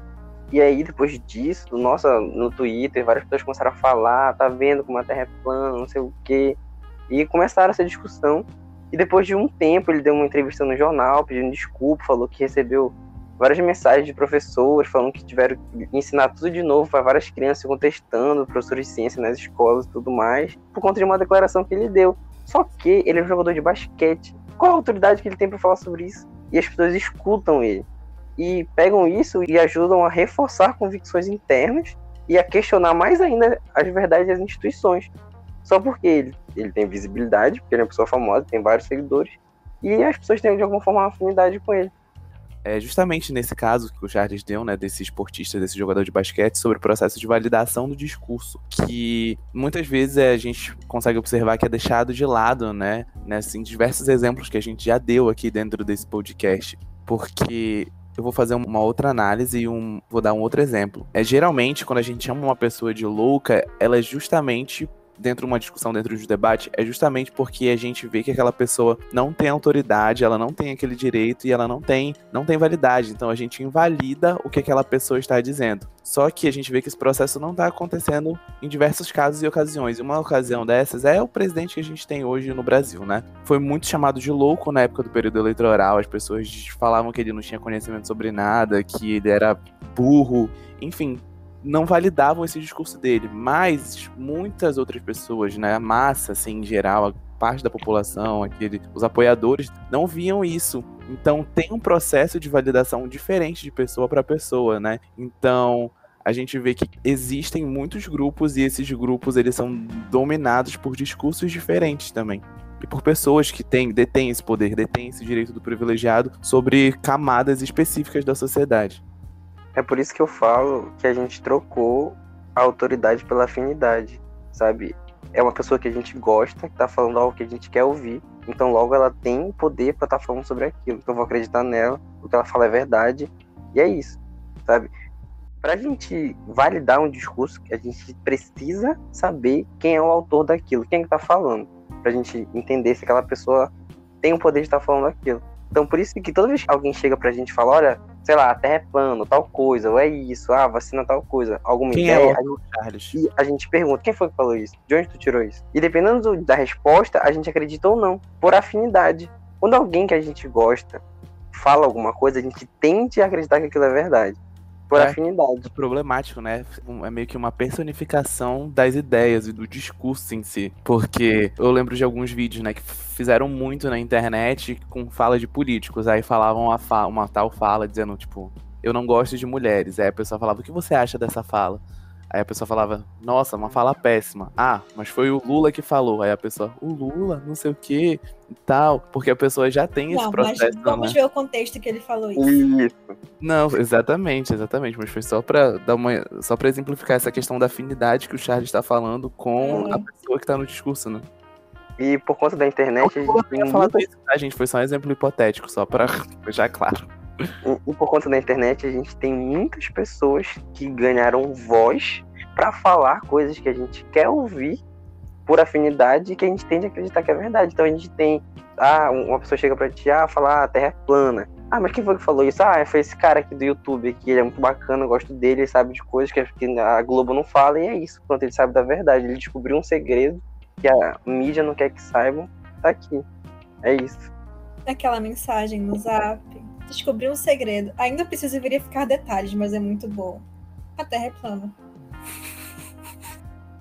E aí, depois disso, nossa, no Twitter, várias pessoas começaram a falar, tá vendo como a Terra é plana, não sei o quê. E começaram essa discussão. E depois de um tempo, ele deu uma entrevista no jornal, pedindo desculpa, falou que recebeu várias mensagens de professores falando que tiveram que ensinar tudo de novo para várias crianças contestando, professores de ciência nas escolas e tudo mais, por conta de uma declaração que ele deu. Só que ele é um jogador de basquete. Qual a autoridade que ele tem para falar sobre isso? E as pessoas escutam ele e pegam isso e ajudam a reforçar convicções internas e a questionar mais ainda as verdades das instituições. só porque ele, ele tem visibilidade, porque ele é uma pessoa famosa, tem vários seguidores, e as pessoas têm de alguma forma uma afinidade com ele. É justamente nesse caso que o Charles deu, né, desse esportista, desse jogador de basquete, sobre o processo de validação do discurso, que muitas vezes é, a gente consegue observar que é deixado de lado, né, né assim, diversos exemplos que a gente já deu aqui dentro desse podcast, porque eu vou fazer uma outra análise e um, vou dar um outro exemplo. É geralmente quando a gente chama uma pessoa de louca, ela é justamente dentro de uma discussão, dentro de um debate, é justamente porque a gente vê que aquela pessoa não tem autoridade, ela não tem aquele direito e ela não tem, não tem validade. Então a gente invalida o que aquela pessoa está dizendo. Só que a gente vê que esse processo não está acontecendo em diversos casos e ocasiões. E uma ocasião dessas é o presidente que a gente tem hoje no Brasil, né? Foi muito chamado de louco na época do período eleitoral. As pessoas falavam que ele não tinha conhecimento sobre nada, que ele era burro. Enfim, não validavam esse discurso dele, mas muitas outras pessoas, né, a massa, assim, em geral, a parte da população, aquele, os apoiadores, não viam isso. Então tem um processo de validação diferente de pessoa para pessoa, né? Então a gente vê que existem muitos grupos e esses grupos eles são dominados por discursos diferentes também e por pessoas que têm, detêm esse poder, detêm esse direito do privilegiado sobre camadas específicas da sociedade. É por isso que eu falo que a gente trocou a autoridade pela afinidade, sabe? É uma pessoa que a gente gosta, que tá falando algo que a gente quer ouvir, então logo ela tem poder para estar tá falando sobre aquilo. Então eu vou acreditar nela, o que ela fala é verdade, e é isso, sabe? Pra gente validar um discurso, a gente precisa saber quem é o autor daquilo, quem é que tá falando, pra gente entender se aquela pessoa tem o poder de estar tá falando aquilo. Então por isso que toda vez que alguém chega pra gente e fala, olha, sei lá, a Terra é plano, tal coisa, ou é isso, ah, vacina tal coisa, alguma quem ideia. É o Charles? E a gente pergunta, quem foi que falou isso? De onde tu tirou isso? E dependendo do, da resposta, a gente acredita ou não, por afinidade. Quando alguém que a gente gosta fala alguma coisa, a gente tende a acreditar que aquilo é verdade por é, afinidade. É problemático, né? É meio que uma personificação das ideias e do discurso em si. Porque eu lembro de alguns vídeos, né, que fizeram muito na internet com fala de políticos. Aí falavam uma tal fala dizendo, tipo, eu não gosto de mulheres. Aí a pessoa falava, o que você acha dessa fala? Aí a pessoa falava, nossa, uma fala péssima. Ah, mas foi o Lula que falou. Aí a pessoa, o Lula, não sei o que e tal. Porque a pessoa já tem não, esse processo. Mas vamos né? ver o contexto que ele falou isso. Isso. Não, exatamente, exatamente. Mas foi só pra dar uma. Só pra exemplificar essa questão da afinidade que o Charles está falando com é. a pessoa que tá no discurso, né? E por conta da internet, a gente tem falar isso, tá, gente? Foi só um exemplo hipotético, só pra deixar claro. E, e por conta da internet, a gente tem muitas pessoas que ganharam voz para falar coisas que a gente quer ouvir por afinidade e que a gente tende a acreditar que é verdade. Então a gente tem, ah, uma pessoa chega para ti, ah, falar, ah, a Terra é plana. Ah, mas quem foi que falou isso? Ah, foi esse cara aqui do YouTube aqui, ele é muito bacana, eu gosto dele, ele sabe de coisas que a Globo não fala, e é isso. Pronto, ele sabe da verdade. Ele descobriu um segredo que a mídia não quer que saibam, tá aqui. É isso. Aquela mensagem no zap. Descobri um segredo. Ainda preciso verificar detalhes, mas é muito bom. A Terra é plana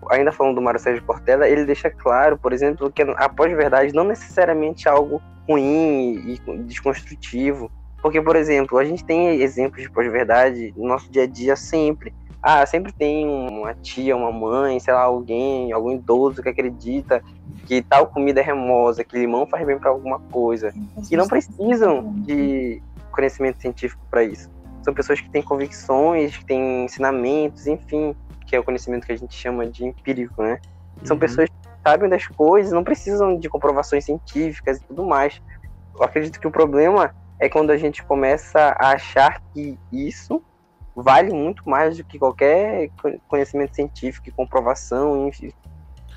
ainda falando do Mário Sérgio Cortella, ele deixa claro, por exemplo, que a pós-verdade não necessariamente é algo ruim e desconstrutivo. Porque, por exemplo, a gente tem exemplos de pós-verdade no nosso dia a dia sempre. Ah, sempre tem uma tia, uma mãe, sei lá, alguém, algum idoso que acredita que tal comida é remosa, que limão faz bem para alguma coisa. E não precisam de conhecimento científico para isso. São pessoas que têm convicções, que têm ensinamentos, enfim que é o conhecimento que a gente chama de empírico, né? São uhum. pessoas que sabem das coisas, não precisam de comprovações científicas e tudo mais. Eu acredito que o problema é quando a gente começa a achar que isso vale muito mais do que qualquer conhecimento científico e comprovação, enfim.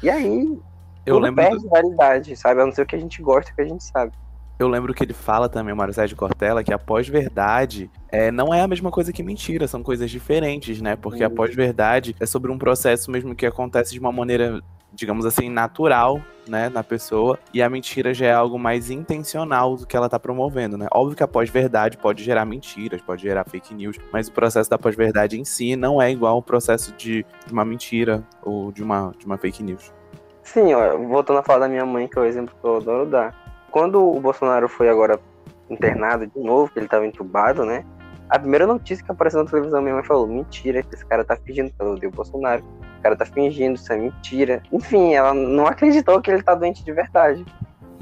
E aí, eu lembro perde do... validade, sabe? A não ser o que a gente gosta, o que a gente sabe. Eu lembro que ele fala também, o Mário Sérgio Cortella, que a pós-verdade é, não é a mesma coisa que mentira, são coisas diferentes, né? Porque a uhum. pós-verdade é sobre um processo mesmo que acontece de uma maneira, digamos assim, natural, né, na pessoa, e a mentira já é algo mais intencional do que ela tá promovendo, né? Óbvio que a pós-verdade pode gerar mentiras, pode gerar fake news, mas o processo da pós-verdade em si não é igual ao processo de, de uma mentira ou de uma, de uma fake news. Sim, ó, voltando a falar da minha mãe, que é o exemplo que eu adoro dar quando o Bolsonaro foi agora internado de novo, que ele estava entubado, né? A primeira notícia que apareceu na televisão, minha mãe falou: mentira, que esse cara tá fingindo pelo o Bolsonaro. cara tá fingindo, isso é mentira. Enfim, ela não acreditou que ele tá doente de verdade.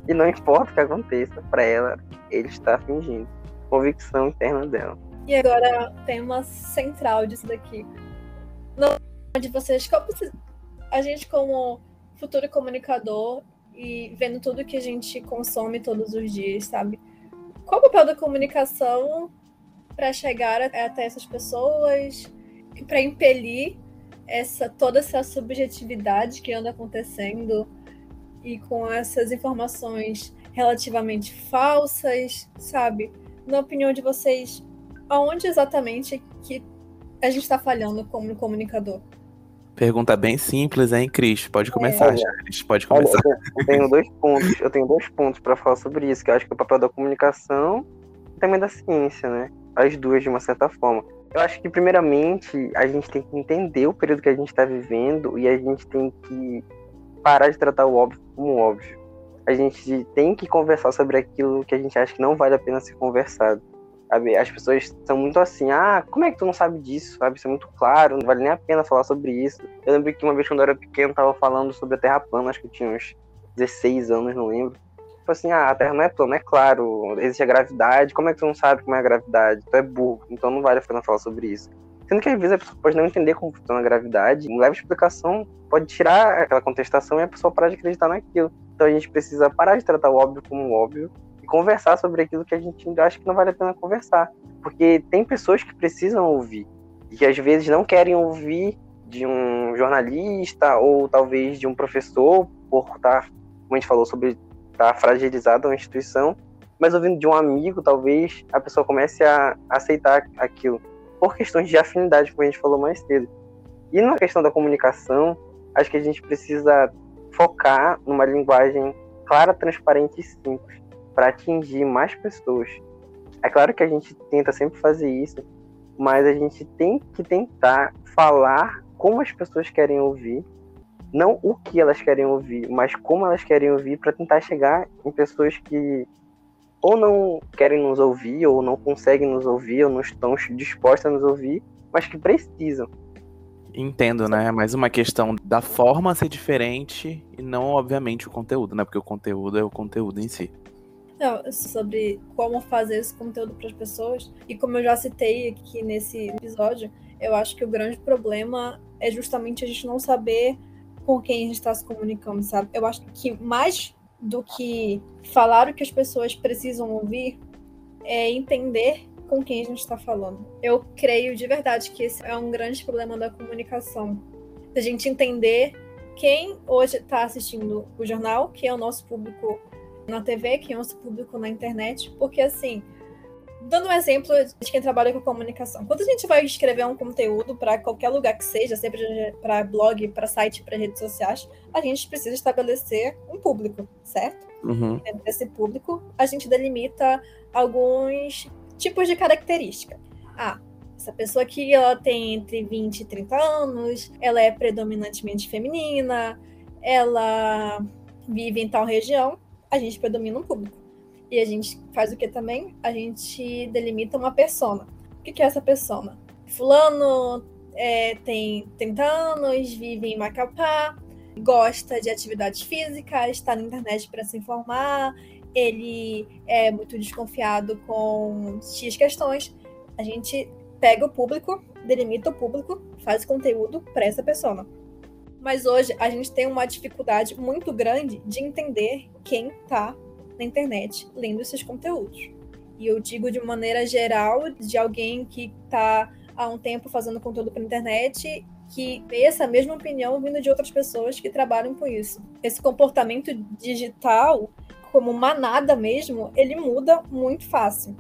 E não importa o que aconteça, para ela, ele está fingindo. Convicção interna dela. E agora, tema central disso daqui. Não de vocês, como a gente como futuro comunicador e vendo tudo que a gente consome todos os dias, sabe? Qual o papel da comunicação para chegar até essas pessoas, para impelir essa toda essa subjetividade que anda acontecendo e com essas informações relativamente falsas, sabe? Na opinião de vocês, aonde exatamente que a gente está falhando como comunicador? Pergunta bem simples, hein, Cris? Pode começar, é. Cris. Pode começar. Olha, eu tenho dois pontos. Eu tenho dois pontos para falar sobre isso, que eu acho que é o papel da comunicação e também da ciência, né? As duas de uma certa forma. Eu acho que primeiramente a gente tem que entender o período que a gente está vivendo e a gente tem que parar de tratar o óbvio como óbvio. A gente tem que conversar sobre aquilo que a gente acha que não vale a pena ser conversado. Sabe? As pessoas são muito assim, ah, como é que tu não sabe disso? Sabe? Isso é muito claro, não vale nem a pena falar sobre isso. Eu lembro que uma vez quando eu era pequeno, tava falando sobre a Terra plana, acho que eu tinha uns 16 anos, não lembro. Tipo assim, ah, a Terra não é plana, é claro, existe a gravidade, como é que tu não sabe como é a gravidade? Tu é burro, então não vale a pena falar sobre isso. Sendo que às vezes a pessoa pode não entender como funciona a gravidade, uma leve explicação pode tirar aquela contestação e a pessoa parar de acreditar naquilo. Então a gente precisa parar de tratar o óbvio como óbvio e conversar sobre aquilo que a gente acha que não vale a pena conversar. Porque tem pessoas que precisam ouvir e que às vezes não querem ouvir de um jornalista ou talvez de um professor por estar, como a gente falou, sobre estar fragilizada uma instituição, mas ouvindo de um amigo, talvez a pessoa comece a aceitar aquilo por questões de afinidade, como a gente falou mais cedo. E na questão da comunicação, acho que a gente precisa focar numa linguagem clara, transparente e simples para atingir mais pessoas. É claro que a gente tenta sempre fazer isso, mas a gente tem que tentar falar como as pessoas querem ouvir, não o que elas querem ouvir, mas como elas querem ouvir para tentar chegar em pessoas que ou não querem nos ouvir, ou não conseguem nos ouvir, ou não estão dispostas a nos ouvir, mas que precisam. Entendo, né? Mais uma questão da forma ser diferente e não, obviamente, o conteúdo, né? Porque o conteúdo é o conteúdo em si. Sobre como fazer esse conteúdo para as pessoas. E como eu já citei aqui nesse episódio, eu acho que o grande problema é justamente a gente não saber com quem a gente está se comunicando, sabe? Eu acho que mais do que falar o que as pessoas precisam ouvir é entender com quem a gente está falando. Eu creio de verdade que esse é um grande problema da comunicação. A gente entender quem hoje está assistindo o jornal, que é o nosso público na TV, quem é o nosso público na internet, porque assim, dando um exemplo de quem trabalha com comunicação. Quando a gente vai escrever um conteúdo para qualquer lugar que seja, sempre para blog, para site, para redes sociais, a gente precisa estabelecer um público, certo? Uhum. Dentro desse público, a gente delimita alguns tipos de característica. Ah, essa pessoa aqui ela tem entre 20 e 30 anos, ela é predominantemente feminina, ela vive em tal região, a gente predomina um público. E a gente faz o que também? A gente delimita uma persona. O que é essa persona? Fulano é, tem 30 anos, vive em Macapá, gosta de atividades físicas, está na internet para se informar, ele é muito desconfiado com X questões. A gente pega o público, delimita o público, faz conteúdo para essa persona. Mas hoje a gente tem uma dificuldade muito grande de entender quem está na internet lendo esses conteúdos. E eu digo de maneira geral, de alguém que está há um tempo fazendo conteúdo para internet que vê essa mesma opinião vindo de outras pessoas que trabalham com isso. Esse comportamento digital, como manada mesmo, ele muda muito fácil.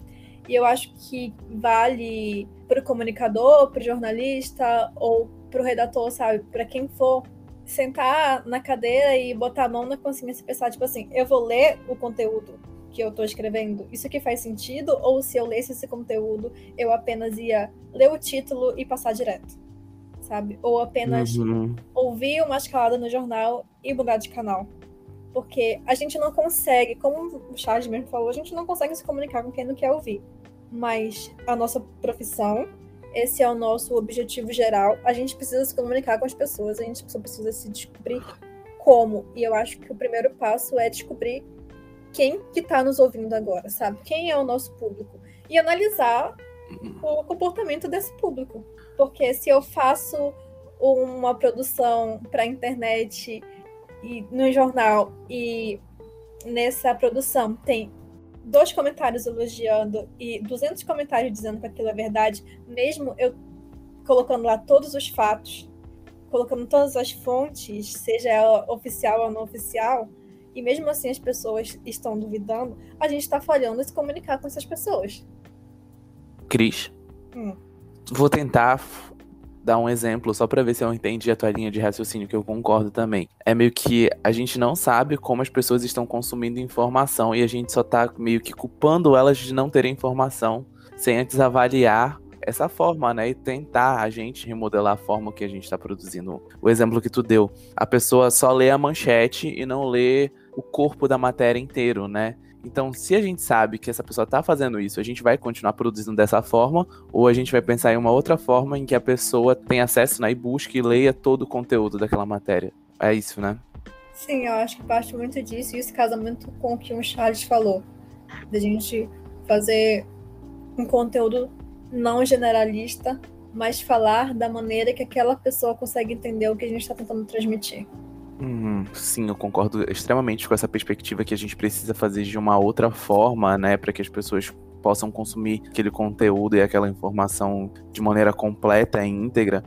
E eu acho que vale para o comunicador, para o jornalista ou para o redator, sabe? Para quem for sentar na cadeira e botar a mão na consciência e pensar, tipo assim, eu vou ler o conteúdo que eu estou escrevendo, isso aqui faz sentido? Ou se eu lesse esse conteúdo, eu apenas ia ler o título e passar direto, sabe? Ou apenas uhum. ouvir uma escalada no jornal e mudar de canal. Porque a gente não consegue, como o Charles mesmo falou, a gente não consegue se comunicar com quem não quer ouvir. Mas a nossa profissão esse é o nosso objetivo geral. A gente precisa se comunicar com as pessoas, a gente só precisa se descobrir como. E eu acho que o primeiro passo é descobrir quem que está nos ouvindo agora, sabe? Quem é o nosso público. E analisar o comportamento desse público. Porque se eu faço uma produção para internet e no jornal e nessa produção tem dois comentários elogiando e 200 comentários dizendo que aquilo é verdade, mesmo eu colocando lá todos os fatos, colocando todas as fontes, seja oficial ou não oficial, e mesmo assim as pessoas estão duvidando, a gente está falhando em se comunicar com essas pessoas. Cris, hum. vou tentar dar um exemplo só para ver se eu entendi a tua linha de raciocínio, que eu concordo também. É meio que a gente não sabe como as pessoas estão consumindo informação e a gente só tá meio que culpando elas de não terem informação, sem antes avaliar essa forma, né? E tentar a gente remodelar a forma que a gente está produzindo. O exemplo que tu deu, a pessoa só lê a manchete e não lê o corpo da matéria inteiro, né? Então, se a gente sabe que essa pessoa está fazendo isso, a gente vai continuar produzindo dessa forma, ou a gente vai pensar em uma outra forma em que a pessoa tem acesso né, e busque e leia todo o conteúdo daquela matéria. É isso, né? Sim, eu acho que parte muito disso, e isso casa muito com o que o Charles falou, da gente fazer um conteúdo não generalista, mas falar da maneira que aquela pessoa consegue entender o que a gente está tentando transmitir. Uhum, sim, eu concordo extremamente com essa perspectiva que a gente precisa fazer de uma outra forma, né, para que as pessoas possam consumir aquele conteúdo e aquela informação de maneira completa e íntegra,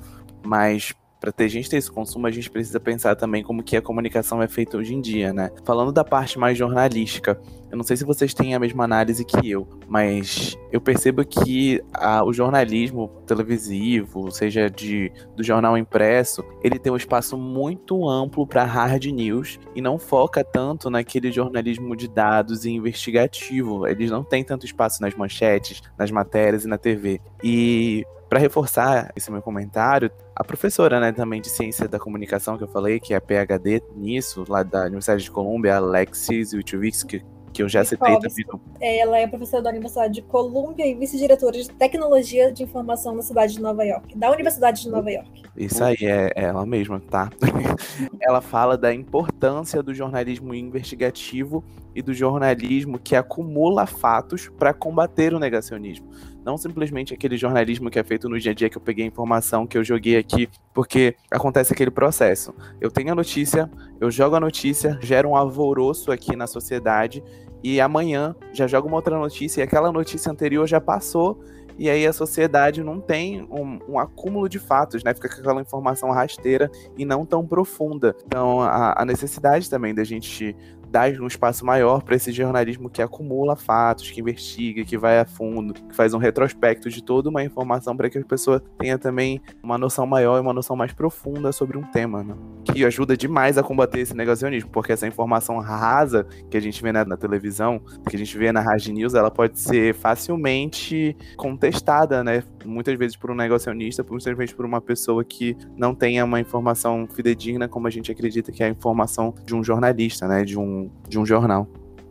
mas para ter gente ter esse consumo, a gente precisa pensar também como que a comunicação é feita hoje em dia, né? Falando da parte mais jornalística, eu não sei se vocês têm a mesma análise que eu, mas eu percebo que a, o jornalismo televisivo, seja de do jornal impresso, ele tem um espaço muito amplo para hard news e não foca tanto naquele jornalismo de dados e investigativo. Eles não têm tanto espaço nas manchetes, nas matérias e na TV. E para reforçar esse meu comentário, a professora, né, também de ciência da comunicação que eu falei, que é PhD nisso, lá da Universidade de Colômbia, Alexis Witowicz, que eu já citei também. Ela é professora da Universidade de Colômbia e vice-diretora de tecnologia de informação na cidade de Nova York, da Universidade de Nova York. Isso aí, é ela mesma, tá? ela fala da importância do jornalismo investigativo e do jornalismo que acumula fatos para combater o negacionismo. Não simplesmente aquele jornalismo que é feito no dia a dia que eu peguei a informação que eu joguei aqui, porque acontece aquele processo. Eu tenho a notícia, eu jogo a notícia, gera um alvoroço aqui na sociedade e amanhã já joga uma outra notícia e aquela notícia anterior já passou e aí a sociedade não tem um, um, acúmulo de fatos, né? Fica com aquela informação rasteira e não tão profunda. Então, a, a necessidade também da gente dar um espaço maior para esse jornalismo que acumula fatos, que investiga, que vai a fundo, que faz um retrospecto de toda uma informação para que a pessoa tenha também uma noção maior e uma noção mais profunda sobre um tema, né? Que ajuda demais a combater esse negacionismo, porque essa informação rasa que a gente vê na, na televisão, que a gente vê na Rádio News, ela pode ser facilmente contestada, né? Muitas vezes por um negacionista, muitas vezes por uma pessoa que não tenha uma informação fidedigna como a gente acredita que é a informação de um jornalista, né? De um de um jornal.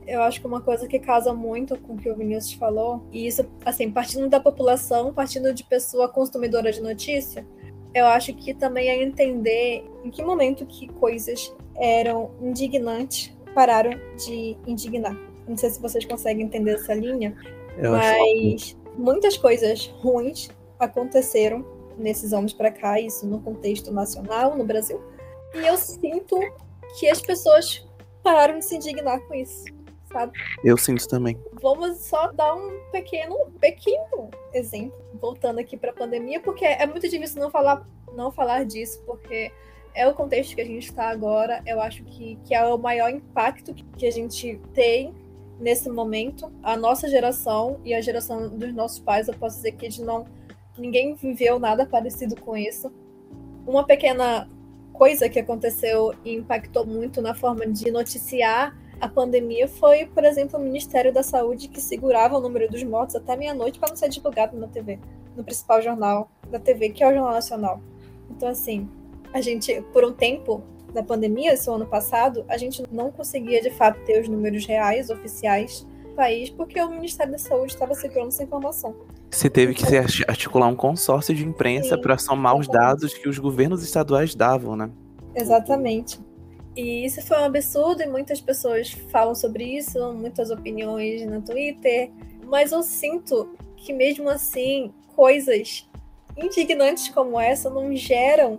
Eu acho que uma coisa que casa muito com o que o Vinícius falou, e isso, assim, partindo da população, partindo de pessoa consumidora de notícia, eu acho que também é entender em que momento que coisas eram indignantes pararam de indignar. Não sei se vocês conseguem entender essa linha, eu mas muitas coisas ruins aconteceram nesses anos para cá, isso no contexto nacional, no Brasil. E eu sinto que as pessoas pararam de se indignar com isso, sabe? Eu sinto também. Vamos só dar um pequeno, pequeno exemplo, voltando aqui para a pandemia, porque é muito difícil não falar, não falar disso, porque é o contexto que a gente está agora. Eu acho que, que é o maior impacto que a gente tem nesse momento. A nossa geração e a geração dos nossos pais, eu posso dizer que eles não ninguém viveu nada parecido com isso. Uma pequena coisa que aconteceu e impactou muito na forma de noticiar a pandemia foi, por exemplo, o Ministério da Saúde que segurava o número dos mortos até meia-noite para não ser divulgado na TV, no principal jornal da TV, que é o Jornal Nacional. Então, assim, a gente, por um tempo da pandemia, esse ano passado, a gente não conseguia de fato ter os números reais, oficiais, país porque o Ministério da Saúde estava segurando essa informação. Se teve que se articular um consórcio de imprensa para somar os dados que os governos estaduais davam, né? Exatamente. E isso foi um absurdo e muitas pessoas falam sobre isso, muitas opiniões no Twitter, mas eu sinto que mesmo assim, coisas indignantes como essa não geram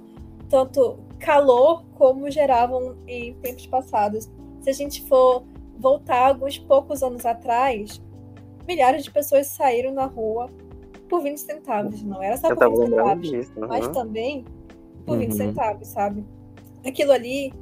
tanto calor como geravam em tempos passados. Se a gente for voltar alguns poucos anos atrás, milhares de pessoas saíram na rua por 20 centavos. Não era só por 20 centavos, disso, uhum. mas também por 20 uhum. centavos, sabe? Aquilo ali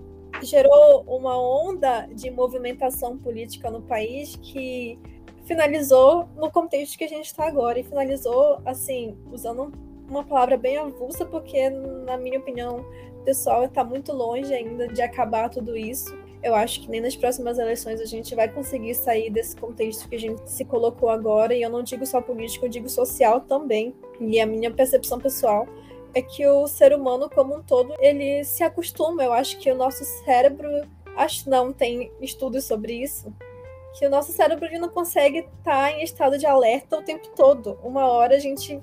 gerou uma onda de movimentação política no país que finalizou no contexto que a gente está agora e finalizou assim usando uma palavra bem avulsa porque na minha opinião pessoal está muito longe ainda de acabar tudo isso eu acho que nem nas próximas eleições a gente vai conseguir sair desse contexto que a gente se colocou agora, e eu não digo só político, eu digo social também. E a minha percepção pessoal é que o ser humano como um todo, ele se acostuma. Eu acho que o nosso cérebro, acho não, tem estudos sobre isso, que o nosso cérebro ele não consegue estar em estado de alerta o tempo todo. Uma hora a gente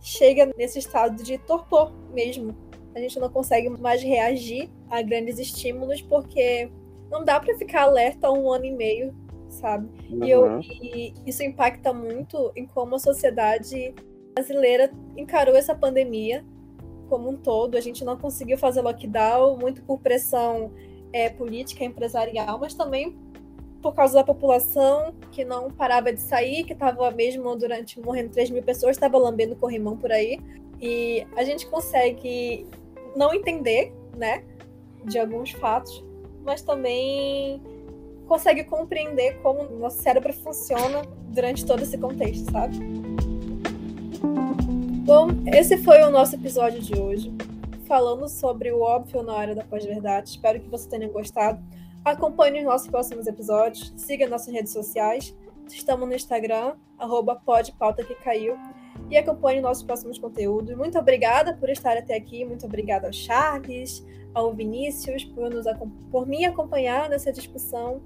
chega nesse estado de torpor mesmo. A gente não consegue mais reagir a grandes estímulos porque não dá para ficar alerta um ano e meio, sabe? Uhum. E, eu, e isso impacta muito em como a sociedade brasileira encarou essa pandemia como um todo. A gente não conseguiu fazer lockdown, muito por pressão é, política, empresarial, mas também por causa da população que não parava de sair, que estava mesmo durante morrendo 3 mil pessoas, estava lambendo corrimão por aí. E a gente consegue não entender, né, de alguns fatos, mas também consegue compreender como o nosso cérebro funciona durante todo esse contexto, sabe? Bom, esse foi o nosso episódio de hoje, falando sobre o óbvio na área da pós-verdade. Espero que você tenha gostado. Acompanhe os nossos próximos episódios, siga nossas redes sociais. Estamos no Instagram, arroba podpauta que caiu. E acompanhe nossos próximos conteúdos. Muito obrigada por estar até aqui. Muito obrigada ao Charles, ao Vinícius por, nos, por me acompanhar nessa discussão.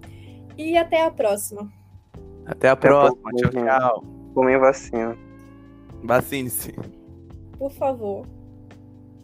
E até a próxima. Até a próxima. Tchau, tchau. Comem vacina. Vacine-se. Por favor.